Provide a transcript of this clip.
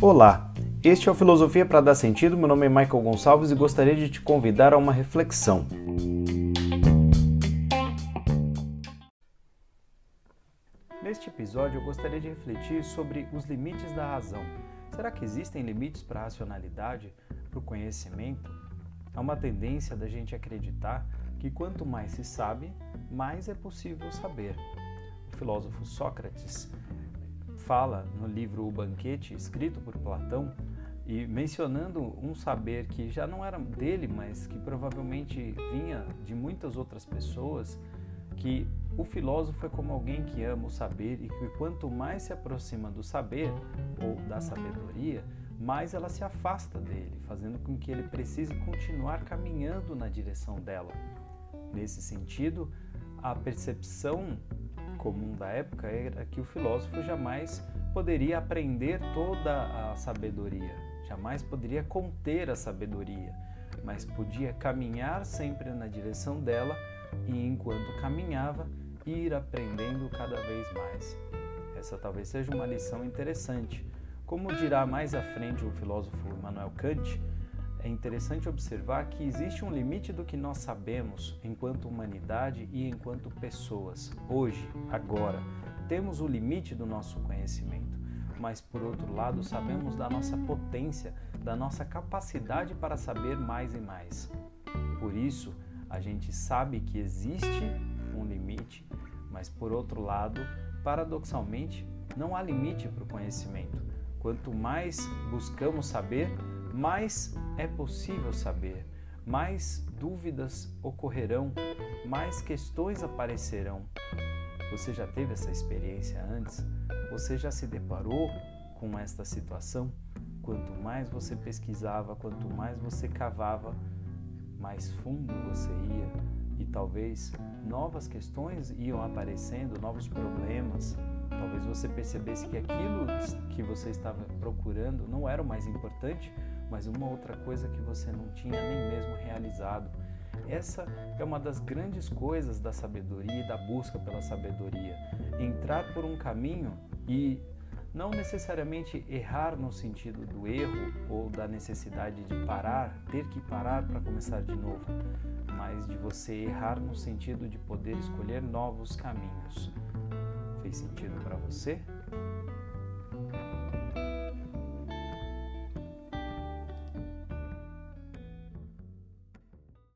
Olá, este é o Filosofia para Dar Sentido. Meu nome é Michael Gonçalves e gostaria de te convidar a uma reflexão. Neste episódio, eu gostaria de refletir sobre os limites da razão. Será que existem limites para a racionalidade, para o conhecimento? Há uma tendência da gente acreditar que quanto mais se sabe, mais é possível saber. Filósofo Sócrates fala no livro O Banquete, escrito por Platão, e mencionando um saber que já não era dele, mas que provavelmente vinha de muitas outras pessoas, que o filósofo é como alguém que ama o saber e que quanto mais se aproxima do saber ou da sabedoria, mais ela se afasta dele, fazendo com que ele precise continuar caminhando na direção dela. Nesse sentido, a percepção comum da época era que o filósofo jamais poderia aprender toda a sabedoria, jamais poderia conter a sabedoria, mas podia caminhar sempre na direção dela e, enquanto caminhava, ir aprendendo cada vez mais. Essa talvez seja uma lição interessante. Como dirá mais à frente o filósofo Immanuel Kant, é interessante observar que existe um limite do que nós sabemos enquanto humanidade e enquanto pessoas. Hoje, agora, temos o limite do nosso conhecimento, mas por outro lado, sabemos da nossa potência, da nossa capacidade para saber mais e mais. Por isso, a gente sabe que existe um limite, mas por outro lado, paradoxalmente, não há limite para o conhecimento. Quanto mais buscamos saber, mais é possível saber, mais dúvidas ocorrerão, mais questões aparecerão. Você já teve essa experiência antes? Você já se deparou com esta situação? Quanto mais você pesquisava, quanto mais você cavava, mais fundo você ia e talvez novas questões iam aparecendo, novos problemas. Talvez você percebesse que aquilo que você estava procurando não era o mais importante, mas uma outra coisa que você não tinha nem mesmo realizado. Essa é uma das grandes coisas da sabedoria e da busca pela sabedoria. Entrar por um caminho e não necessariamente errar no sentido do erro ou da necessidade de parar, ter que parar para começar de novo, mas de você errar no sentido de poder escolher novos caminhos. Fez sentido para você?